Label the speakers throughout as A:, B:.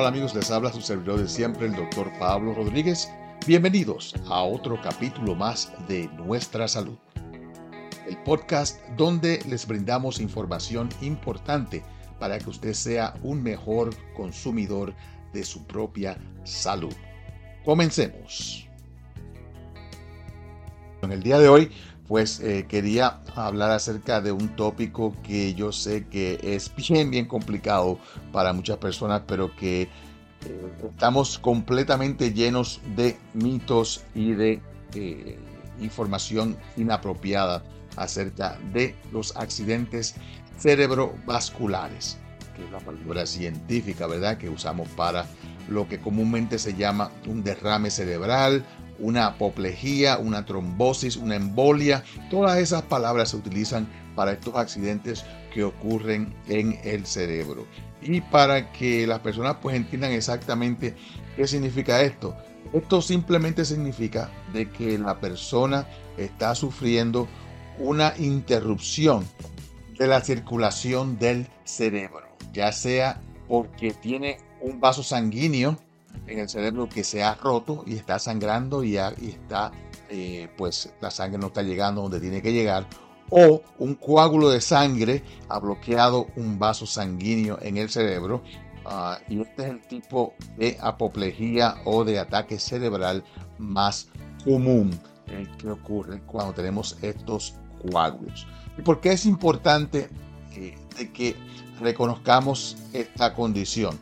A: Hola amigos, les habla su servidor de siempre, el doctor Pablo Rodríguez. Bienvenidos a otro capítulo más de Nuestra Salud, el podcast donde les brindamos información importante para que usted sea un mejor consumidor de su propia salud. Comencemos. En el día de hoy pues eh, quería hablar acerca de un tópico que yo sé que es bien, bien complicado para muchas personas, pero que eh, estamos completamente llenos de mitos y de eh, información inapropiada acerca de los accidentes cerebrovasculares, que es la palabra científica, ¿verdad?, que usamos para lo que comúnmente se llama un derrame cerebral, una apoplejía, una trombosis, una embolia. Todas esas palabras se utilizan para estos accidentes que ocurren en el cerebro. Y para que las personas pues entiendan exactamente qué significa esto. Esto simplemente significa de que la persona está sufriendo una interrupción de la circulación del cerebro, ya sea porque tiene un vaso sanguíneo en el cerebro que se ha roto y está sangrando y, está, eh, pues la sangre no está llegando donde tiene que llegar, o un coágulo de sangre ha bloqueado un vaso sanguíneo en el cerebro. Ah, y este es el tipo de apoplejía o de ataque cerebral más común que ocurre cuando tenemos estos coágulos. ¿Y por qué es importante eh, de que reconozcamos esta condición?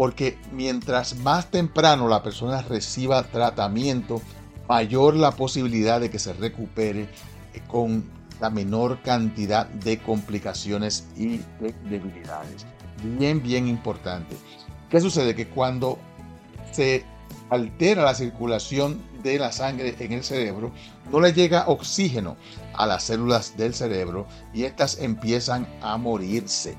A: Porque mientras más temprano la persona reciba tratamiento, mayor la posibilidad de que se recupere eh, con la menor cantidad de complicaciones y de debilidades. Bien, bien importante. ¿Qué sucede? Que cuando se altera la circulación de la sangre en el cerebro, no le llega oxígeno a las células del cerebro y estas empiezan a morirse.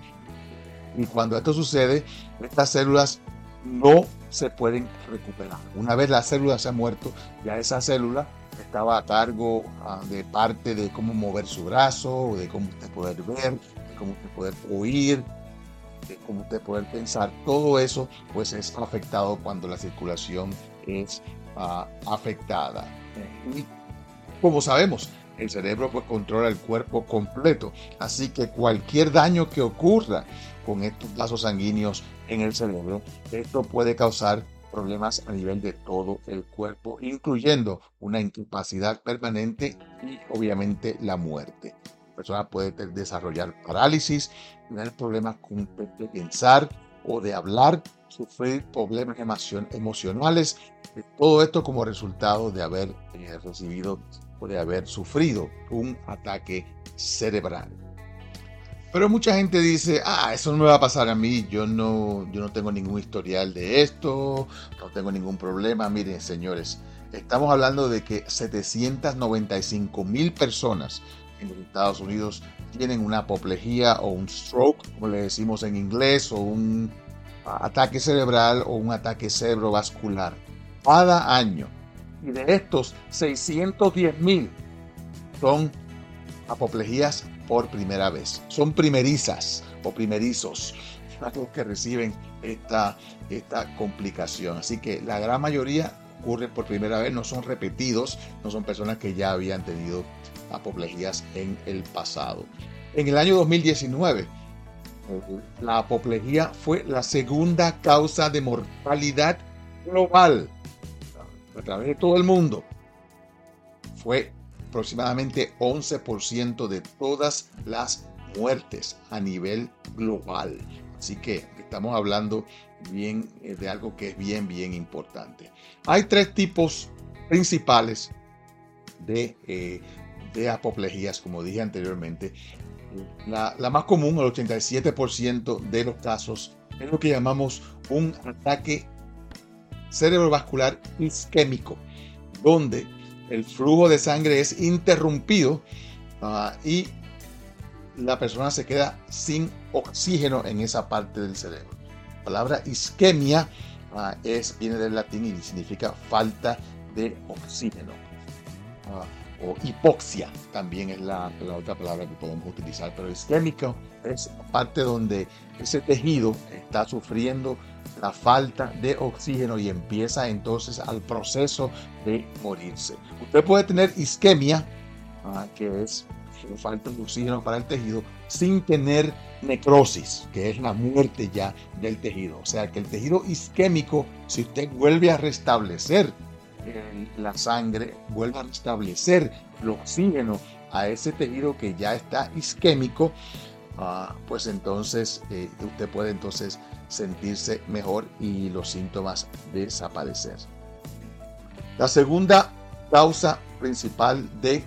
A: Y cuando esto sucede, estas células no se pueden recuperar. Una vez la célula se ha muerto, ya esa célula estaba a cargo ah, de parte de cómo mover su brazo, de cómo usted poder ver, de cómo usted poder oír, de cómo usted poder pensar. Todo eso pues es afectado cuando la circulación es ah, afectada. Y como sabemos, el cerebro pues controla el cuerpo completo, así que cualquier daño que ocurra con estos vasos sanguíneos en el cerebro, esto puede causar problemas a nivel de todo el cuerpo, incluyendo una incapacidad permanente y obviamente la muerte. La persona puede desarrollar parálisis, tener problemas con de pensar o de hablar, sufrir problemas emocionales, todo esto como resultado de haber eh, recibido o de haber sufrido un ataque cerebral. Pero mucha gente dice, ah, eso no me va a pasar a mí, yo no, yo no tengo ningún historial de esto, no tengo ningún problema. Miren, señores, estamos hablando de que 795 mil personas en los Estados Unidos tienen una apoplejía o un stroke, como le decimos en inglés, o un ataque cerebral o un ataque cerebrovascular cada año. Y de estos, 610 mil son apoplejías por primera vez. Son primerizas o primerizos los que reciben esta, esta complicación. Así que la gran mayoría ocurre por primera vez, no son repetidos, no son personas que ya habían tenido apoplejías en el pasado. En el año 2019, la apoplejía fue la segunda causa de mortalidad global a través de todo el mundo. Fue aproximadamente 11% de todas las muertes a nivel global. Así que estamos hablando bien eh, de algo que es bien, bien importante. Hay tres tipos principales de, eh, de apoplejías, como dije anteriormente. La, la más común, el 87% de los casos, es lo que llamamos un ataque cerebrovascular isquémico, donde el flujo de sangre es interrumpido ah, y la persona se queda sin oxígeno en esa parte del cerebro. La palabra isquemia ah, es, viene del latín y significa falta de oxígeno. Ah, o hipoxia también es la, otra palabra que podemos utilizar, pero isquémico es parte donde ese tejido está sufriendo la falta de oxígeno y empieza entonces al proceso de morirse. Usted puede tener isquemia, ah, que es falta de oxígeno para el tejido, sin tener necrosis, que es la muerte ya del tejido. O sea que el tejido isquémico, si usted vuelve a restablecer la sangre, vuelve a restablecer el oxígeno a ese tejido que ya está isquémico, ah, pues entonces eh, usted puede entonces sentirse mejor y los síntomas desaparecer. La segunda causa principal de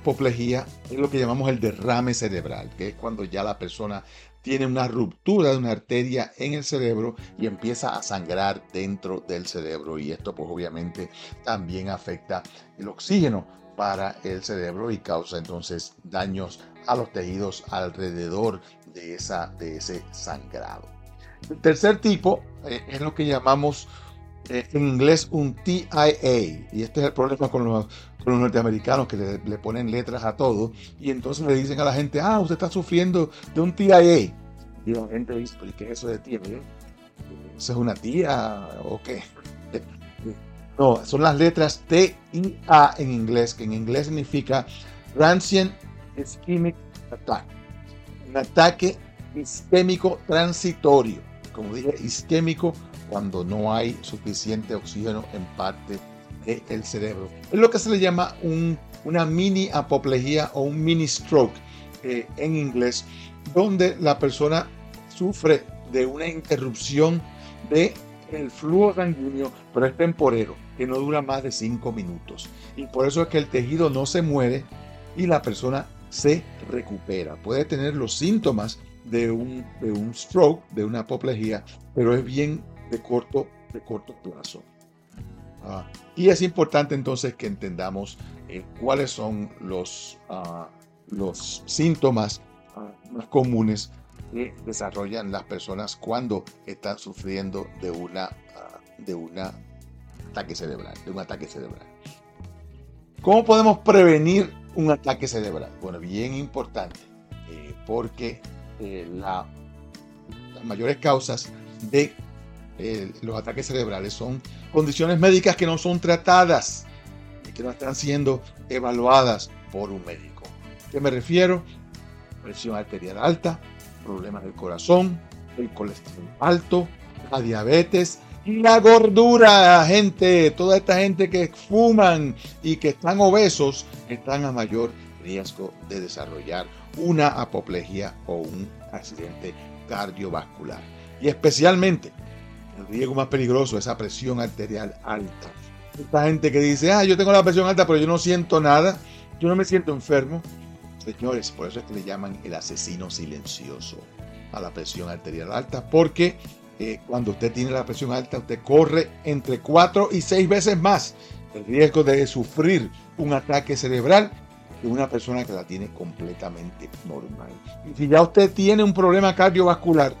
A: apoplejía es lo que llamamos el derrame cerebral, que es cuando ya la persona tiene una ruptura de una arteria en el cerebro y empieza a sangrar dentro del cerebro. Y esto pues obviamente también afecta el oxígeno para el cerebro y causa entonces daños a los tejidos alrededor de, esa, de ese sangrado. El tercer tipo eh, es lo que llamamos eh, en inglés un TIA. Y este es el problema con los, norteamericanos que le, ponen letras a todo. Y entonces le dicen a la gente, ah, usted está sufriendo de un TIA. Y la gente dice, ¿qué es eso de TIA? ¿Eso es una tía o qué? No, son las letras T-I-A en inglés, que en inglés significa Transient Ischemic Attack. Un ataque isquémico transitorio. Como dije, isquémico cuando no hay suficiente oxígeno en parte del cerebro. Es lo que se le llama una mini apoplejía o un mini stroke eh, en inglés, donde la persona sufre de una interrupción de flujo sanguíneo, pero es temporero, que no dura más de 5 minutos. Y por eso es que el tejido no se muere y la persona se recupera. Puede tener los síntomas de un, de un stroke, de una apoplejía, pero es bien de corto, de corto plazo. Ah, y es importante entonces que entendamos eh, cuáles son los, ah, los síntomas ah, más comunes que desarrollan las personas cuando están sufriendo de una de un ataque cerebral, de un ataque cerebral. ¿Cómo podemos prevenir un ataque cerebral? Bueno, bien importante, eh, porque eh, la, las mayores causas de los ataques cerebrales son condiciones médicas que no son tratadas y que no están siendo evaluadas por un médico. ¿Qué me refiero? Presión arterial alta, problemas del corazón, el colesterol alto, la diabetes y la gordura, gente. Toda esta gente que fuman y que están obesos están a mayor riesgo de desarrollar una apoplejía o un accidente cardiovascular. Y especialmente el riesgo más peligroso es esa presión arterial alta. Esta gente que dice, ah, yo tengo la presión alta, pero yo no siento nada, yo no me siento enfermo. Señores, por eso es que le llaman el asesino silencioso a la presión arterial alta, porque eh, cuando usted tiene la presión alta, usted corre entre 4 y 6 veces más el riesgo de sufrir un ataque cerebral que una persona que la tiene completamente normal. Y si ya usted tiene un problema cardiovascular,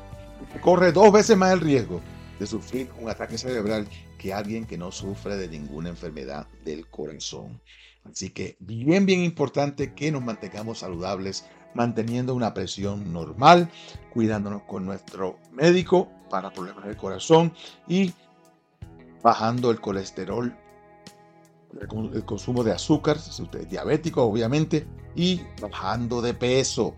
A: corre dos veces más el riesgo de sufrir un ataque cerebral que alguien que no sufre de ninguna enfermedad del corazón. Así que bien, bien importante que nos mantengamos saludables, manteniendo una presión normal, cuidándonos con nuestro médico para problemas del corazón y bajando el colesterol, el consumo de azúcar, si usted es diabético obviamente, y bajando de peso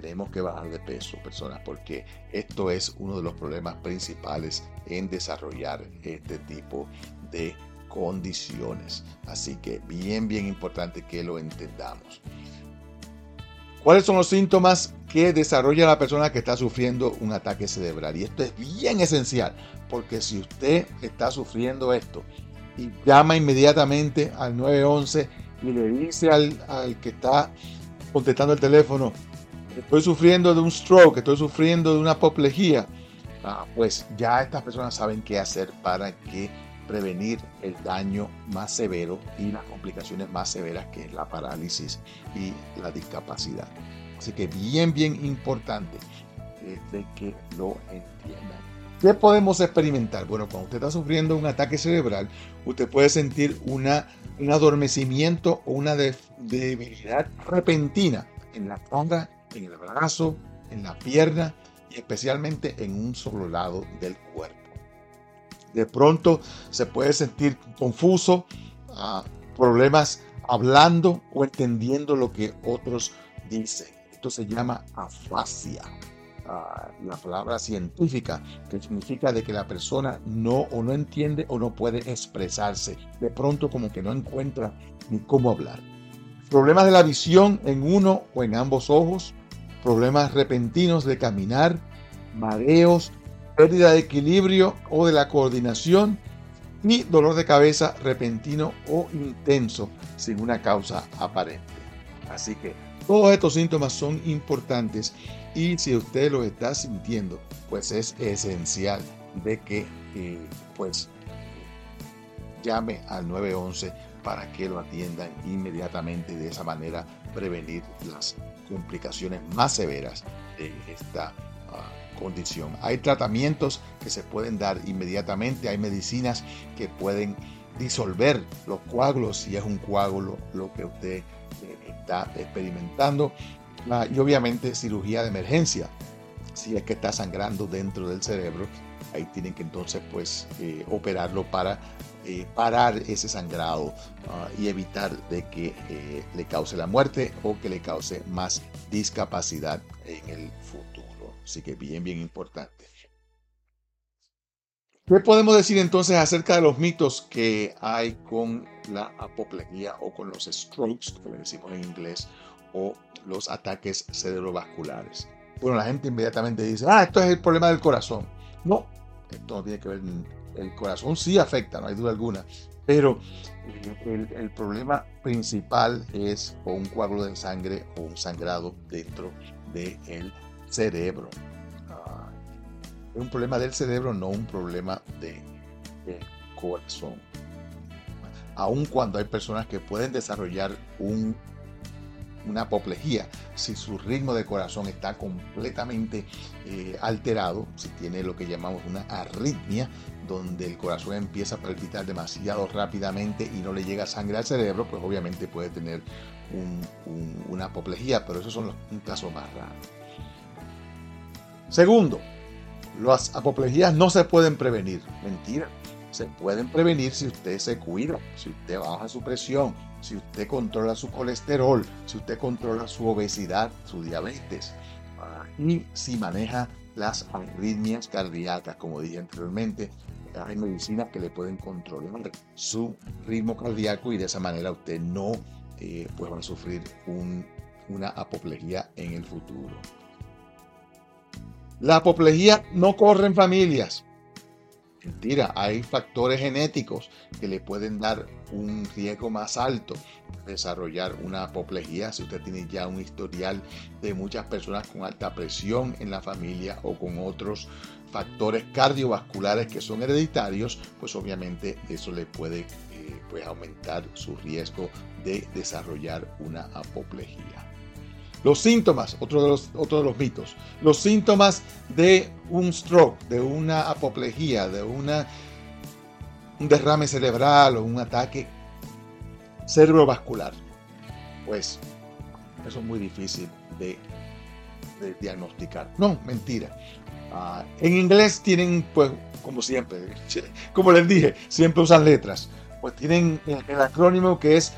A: tenemos que bajar de peso, personas, porque esto es uno de los problemas principales en desarrollar este tipo de condiciones. Así que bien, bien importante que lo entendamos. ¿Cuáles son los síntomas que desarrolla la persona que está sufriendo un ataque cerebral? Y esto es bien esencial, porque si usted está sufriendo esto y llama inmediatamente al 911 y le dice al, al que está contestando el teléfono, estoy sufriendo de un stroke, estoy sufriendo de una apoplejía, ah, pues ya estas personas saben qué hacer para que prevenir el daño más severo y las complicaciones más severas que es la parálisis y la discapacidad. Así que bien, bien importante eh, de que lo entiendan. ¿Qué podemos experimentar? Bueno, cuando usted está sufriendo un ataque cerebral, usted puede sentir una, un adormecimiento o una debilidad repentina en la cara, en el brazo, en la pierna y especialmente en un solo lado del cuerpo. De pronto se puede sentir confuso, ah, problemas hablando o entendiendo lo que otros dicen. Esto se llama afasia. Ah, la palabra científica, que significa de que la persona no o no entiende o no puede expresarse. De pronto como que no encuentra ni cómo hablar. Problemas de la visión en uno o en ambos ojos, problemas repentinos de caminar, mareos, pérdida de equilibrio o de la coordinación y dolor de cabeza repentino o intenso sin una causa aparente. Así que todos estos síntomas son importantes y si usted los está sintiendo, pues es esencial de que eh, pues llame al 911 para que lo atiendan inmediatamente y de esa manera prevenir las complicaciones más severas de esta condición. Hay tratamientos que se pueden dar inmediatamente, hay medicinas que pueden disolver los coágulos si es un coágulo lo que usted eh, está experimentando. Ah, y obviamente cirugía de emergencia, si es que está sangrando dentro del cerebro, ahí tienen que entonces pues eh, operarlo para eh, parar ese sangrado ah, y evitar de que le cause la muerte o que le cause más discapacidad en el futuro. Así que bien, bien importante. ¿Qué podemos decir entonces acerca de los mitos que hay con la apoplejía o con los strokes, como le decimos en inglés, o los ataques cerebrovasculares? Bueno, la gente inmediatamente dice, ah, esto es el problema del corazón. No, esto no tiene que ver, el corazón sí afecta, no hay duda alguna, pero el, problema principal es un coágulo de sangre o un sangrado dentro del cerebro. Ah, es un problema del cerebro, no un problema de, corazón. Aun cuando hay personas que pueden desarrollar un, una apoplejía, si su ritmo de corazón está completamente eh, alterado, si tiene lo que llamamos una arritmia, donde el corazón empieza a palpitar demasiado rápidamente y no le llega sangre al cerebro, pues obviamente puede tener una apoplejía, pero esos son los casos más raros. Segundo, las apoplejías no se pueden prevenir. Mentira. Se pueden prevenir si usted se cuida, si usted baja su presión, si usted controla su colesterol, si usted controla su obesidad, su diabetes y si maneja las arritmias cardíacas, como dije anteriormente. Hay medicinas que le pueden controlar su ritmo cardíaco y de esa manera usted no eh, pues va a sufrir una apoplejía en el futuro. La apoplejía no corre en familias. Mentira, hay factores genéticos que le pueden dar un riesgo más alto de desarrollar una apoplejía si usted tiene ya un historial de muchas personas con alta presión en la familia o con otros factores cardiovasculares que son hereditarios, pues obviamente eso le puede eh, pues aumentar su riesgo de desarrollar una apoplejía. Los síntomas, otro de los, otro de los mitos, los síntomas de un stroke, de una apoplejía, de una, un derrame cerebral o un ataque cerebrovascular. Pues eso es muy difícil de, diagnosticar. No, mentira. Ah, en inglés tienen, pues, como siempre, como les dije, siempre usan letras. Pues tienen el acrónimo que es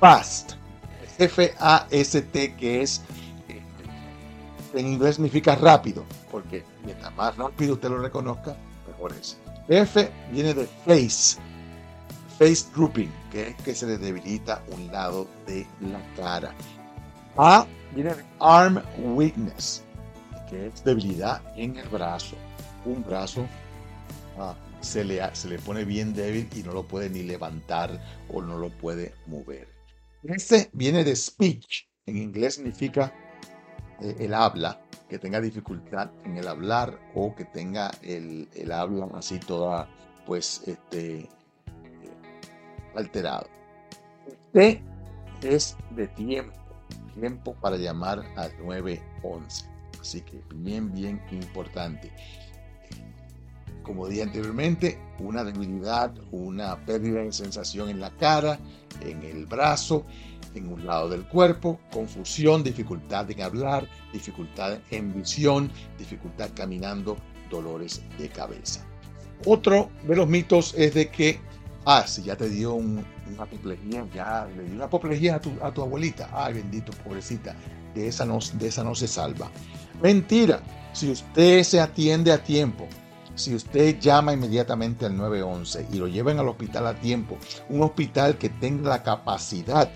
A: FAST. F-A-S-T, que es, en inglés significa rápido, porque mientras más rápido usted lo reconozca, mejor es. F viene de face, face drooping, que es que se le debilita un lado de la cara. A viene de arm weakness, que es debilidad en el brazo. Un brazo ah, se, le, se le pone bien débil y no lo puede ni levantar o no lo puede mover. Este viene de speech. En inglés significa eh, el habla, que tenga dificultad en el hablar o que tenga el, habla así toda, pues, este, alterado. T es de tiempo, tiempo para llamar al 911. Así que bien, bien importante. como dije anteriormente, una debilidad, una pérdida de sensación en la cara, en el brazo, en un lado del cuerpo, confusión, dificultad en hablar, dificultad en visión, dificultad caminando, dolores de cabeza. Otro de los mitos es de que, ah, si ya te dio una apoplejía, ya le dio una apoplejía a tu, a tu abuelita, ay bendito, pobrecita, de esa, no, de esa no se salva. Mentira, si usted se atiende a tiempo, si usted llama inmediatamente al 911 y lo lleven al hospital a tiempo, un hospital que tenga la capacidad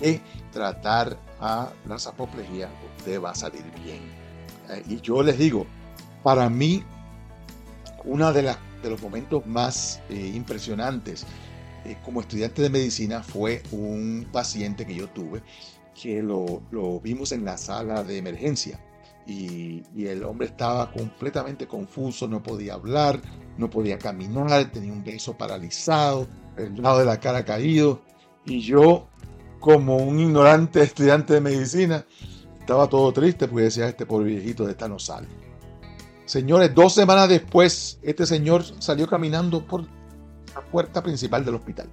A: de tratar a las apoplejías, usted va a salir bien. Eh, y yo les digo, para mí, uno de, de los momentos más eh, impresionantes eh, como estudiante de medicina fue un paciente que yo tuve que lo, lo vimos en la sala de emergencia y, el hombre estaba completamente confuso, no podía hablar, no podía caminar, tenía un beso paralizado, el lado de la cara caído. Y yo, como un ignorante estudiante de medicina, estaba todo triste porque decía, este pobre viejito de esta no sale. Señores, dos semanas después, este señor salió caminando por la puerta principal del hospital.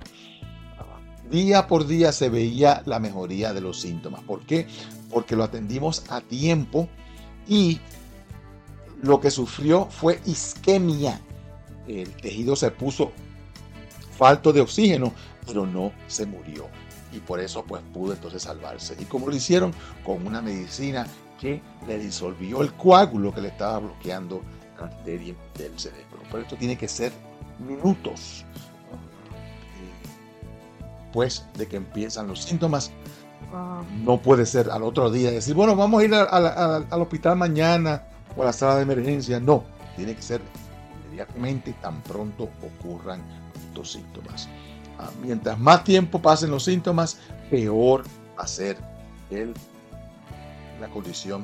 A: Día por día se veía la mejoría de los síntomas. ¿Por qué? Porque lo atendimos a tiempo y lo que sufrió fue isquemia. El tejido se puso falto de oxígeno, pero no se murió. Y por eso pues pudo entonces salvarse. ¿Y como lo hicieron? Con una medicina que le disolvió el coágulo que le estaba bloqueando la arteria del cerebro. Pero esto tiene que ser minutos. Pues de que empiezan los síntomas no puede ser al otro día decir, bueno, vamos a ir al hospital mañana o a la sala de emergencia. No, tiene que ser inmediatamente tan pronto ocurran estos síntomas. Ah, mientras más tiempo pasen los síntomas, peor va a ser la condición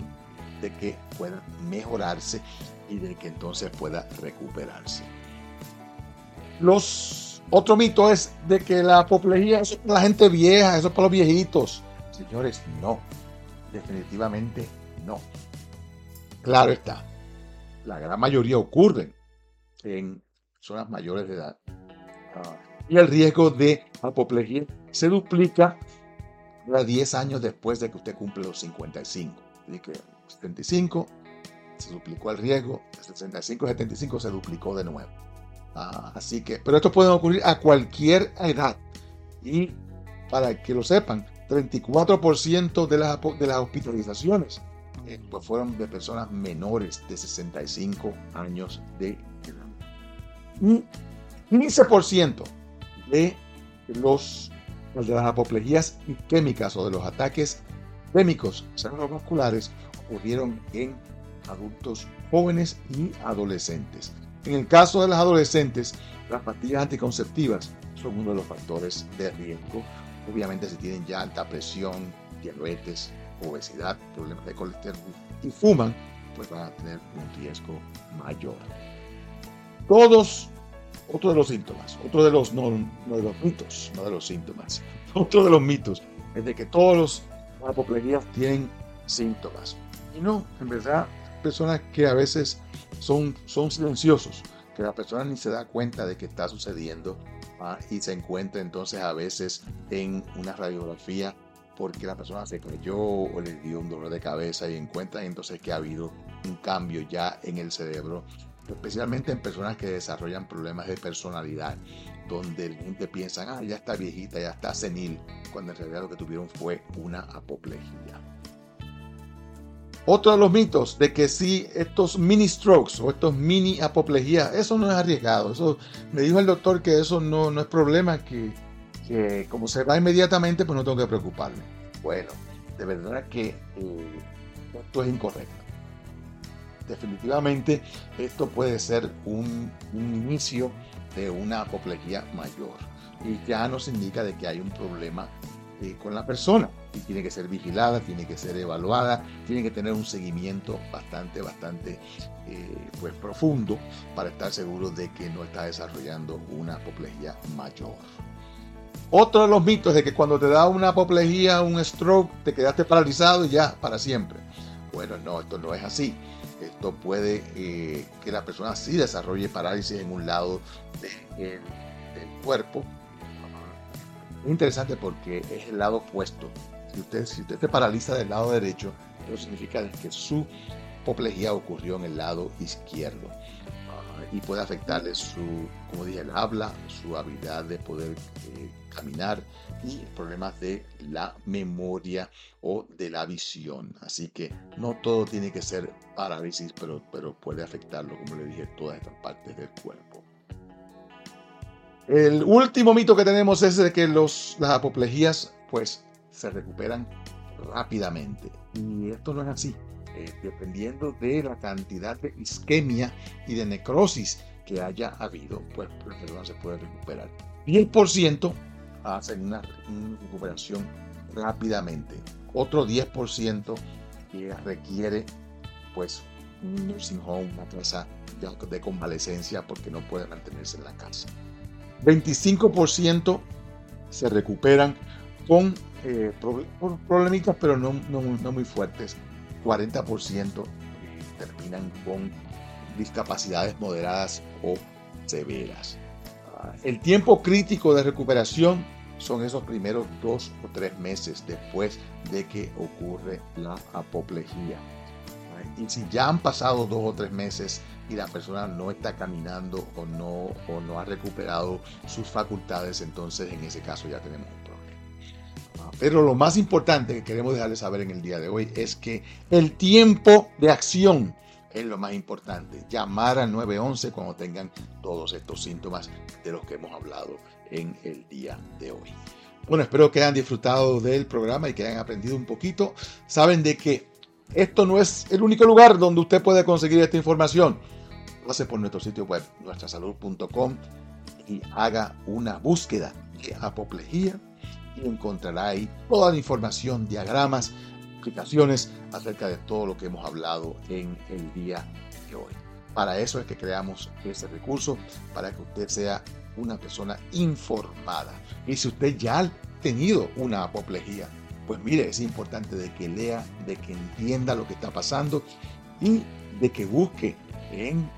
A: de que pueda mejorarse y de que entonces pueda recuperarse. Los otro mito es de que la apoplejía es para la gente vieja, eso es para los viejitos. Señores, no. Definitivamente no. Claro está. La gran mayoría ocurren en personas mayores de edad. Ah, y el riesgo de apoplejía se duplica a 10 años después de que usted cumple los 55. Así que 75 se duplicó el riesgo, de 65 a 75 se duplicó de nuevo. Ah, así que, pero esto puede ocurrir a cualquier edad. Y para que lo sepan, 34% de las, de las hospitalizaciones eh, pues fueron de personas menores de 65 años de edad. Y 15% de, los, de las apoplejías isquémicas o de los ataques isquémicos cerebrovasculares ocurrieron en adultos jóvenes y adolescentes. En el caso de los adolescentes, las pastillas anticonceptivas son uno de los factores de riesgo Obviamente si tienen ya alta presión, diabetes, obesidad, problemas de colesterol y fuman, pues van a tener un riesgo mayor. Todos, otro de los síntomas, otro de los, no, de los mitos, no de los síntomas, otro de los mitos es de que todos los apoplejías tienen síntomas. Y no, en verdad, personas que a veces son, son silenciosos, que la persona ni se da cuenta de que está sucediendo y se encuentra entonces a veces en una radiografía porque la persona se creyó o le dio un dolor de cabeza y encuentra entonces que ha habido un cambio ya en el cerebro, especialmente en personas que desarrollan problemas de personalidad, donde la gente piensa, ah, ya está viejita, ya está senil, cuando en realidad lo que tuvieron fue una apoplejía. Otro de los mitos de que si estos mini strokes o estos mini apoplejías, eso no es arriesgado. Eso, me dijo el doctor que eso no, no es problema, que, que, como se va inmediatamente, pues no tengo que preocuparme. Bueno, de verdad que eh, esto es incorrecto. Definitivamente esto puede ser un, inicio de una apoplejía mayor y ya nos indica de que hay un problema eh, con la persona y tiene que ser vigilada, tiene que ser evaluada, tiene que tener un seguimiento bastante, bastante eh, pues profundo para estar seguro de que no está desarrollando una apoplejía mayor. Otro de los mitos es de que cuando te da una apoplejía, un stroke, te quedaste paralizado y ya para siempre. Bueno, no, esto no es así. Esto puede eh, que la persona sí desarrolle parálisis en un lado del cuerpo. Es interesante porque es el lado opuesto. Si usted, se paraliza del lado derecho, eso significa que su apoplejía ocurrió en el lado izquierdo y puede afectarle su, como dije, el habla, su habilidad de poder eh, caminar y problemas de la memoria o de la visión. Así que no todo tiene que ser parálisis, pero, pero puede afectarlo, como le dije, todas estas partes del cuerpo. El último mito que tenemos es de que los, las apoplejías pues se recuperan rápidamente. Y esto no es así. Eh, dependiendo de la cantidad de isquemia y de necrosis que haya habido, pues la persona se puede recuperar. 10% hacen una, recuperación rápidamente. Otro 10% que requiere pues un nursing home, una casa de convalecencia porque no puede mantenerse en la casa. 25% se recuperan con eh, problemitas, pero no muy fuertes. 40% terminan con discapacidades moderadas o severas. El tiempo crítico de recuperación son esos primeros dos o tres meses después de que ocurre la apoplejía. Y si ya han pasado dos o tres meses y la persona no está caminando o no, o no ha recuperado sus facultades, entonces en ese caso ya tenemos pero lo más importante que queremos dejarles saber en el día de hoy es que el tiempo de acción es lo más importante. Llamar al 911 cuando tengan todos estos síntomas de los que hemos hablado en el día de hoy. Bueno, espero que hayan disfrutado del programa y que hayan aprendido un poquito. Saben de que esto no es el único lugar donde usted puede conseguir esta información. Pase por nuestro sitio web, nuestrasalud.com y haga una búsqueda de apoplejía y encontrará ahí toda la información, diagramas, aplicaciones acerca de todo lo que hemos hablado en el día de hoy. Para eso es que creamos este recurso, para que usted sea una persona informada. Y si usted ya ha tenido una apoplejía, pues mire, es importante de que lea, de que entienda lo que está pasando y de que busque en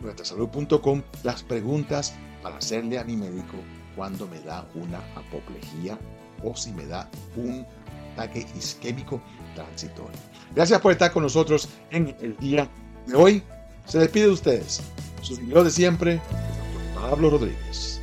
A: nuestrasalud.com las preguntas para hacerle a mi médico cuando me da una apoplejía o si me da un ataque isquémico transitorio. Gracias por estar con nosotros en el día de hoy. Se despide de ustedes. Su de siempre, Pablo Rodríguez.